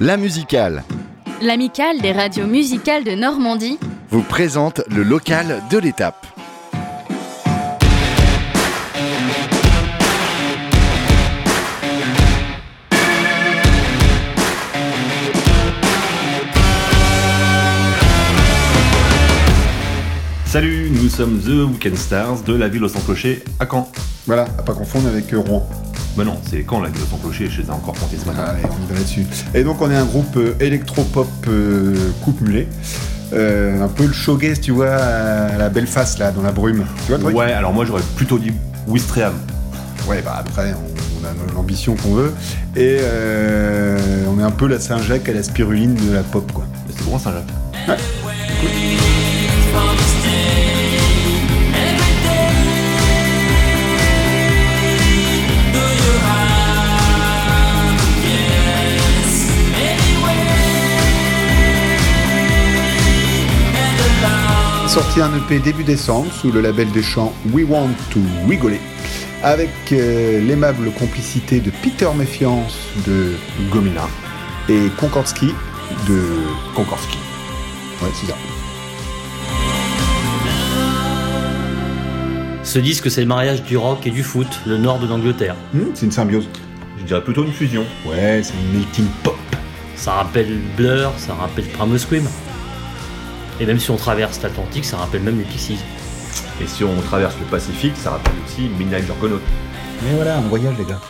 La musicale L'amicale des radios musicales de Normandie vous présente le local de l'étape. Salut, nous sommes The Weekend Stars de la ville au sans clocher à Caen. Voilà, à pas confondre avec euh, Rouen. Bah non, c'est Caen la ville au sans clocher, je les ai encore comptés ce matin. Allez, on y va là-dessus. Et donc on est un groupe euh, électropop euh, coupe mulet. Euh, un peu le showgaze, tu vois, à la belle face là, dans la brume. Tu vois Ouais, alors moi j'aurais plutôt dit Wistreham. Ouais, bah après, on, on a l'ambition qu'on veut. Et euh, on est un peu la Saint-Jacques à la spiruline de la pop, quoi. C'est grand Saint-Jacques. Sorti un EP début décembre sous le label des chants We Want to Rigoler, avec euh, l'aimable complicité de Peter Méfiance de Gomina, et Konkordsky de. Konkorski. Ouais, c'est ça. Ce disque, c'est le mariage du rock et du foot, le nord de l'Angleterre. Hmm, c'est une symbiose. Je dirais plutôt une fusion. Ouais, c'est une melting pop. Ça rappelle Blur, ça rappelle Primus Scream. Et même si on traverse l'Atlantique, ça rappelle même les Pixies. Et si on traverse le Pacifique, ça rappelle aussi Midnight Juggernaut. Mais voilà, on voyage, les gars.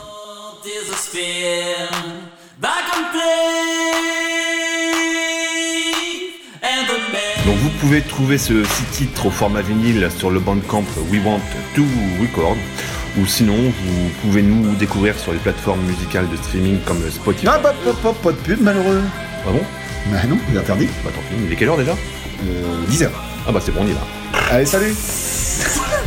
Donc vous pouvez trouver ce six titres au format vinyle sur le bandcamp We Want to Record. Ou sinon, vous pouvez nous découvrir sur les plateformes musicales de streaming comme Spotify. Ah, pas, pas, pas, pas de pub, malheureux. Ah bon? Bah non, c'est interdit. Bah tant pis, il est quelle heure déjà? 10h. Ah bah c'est bon, on y va. Allez, salut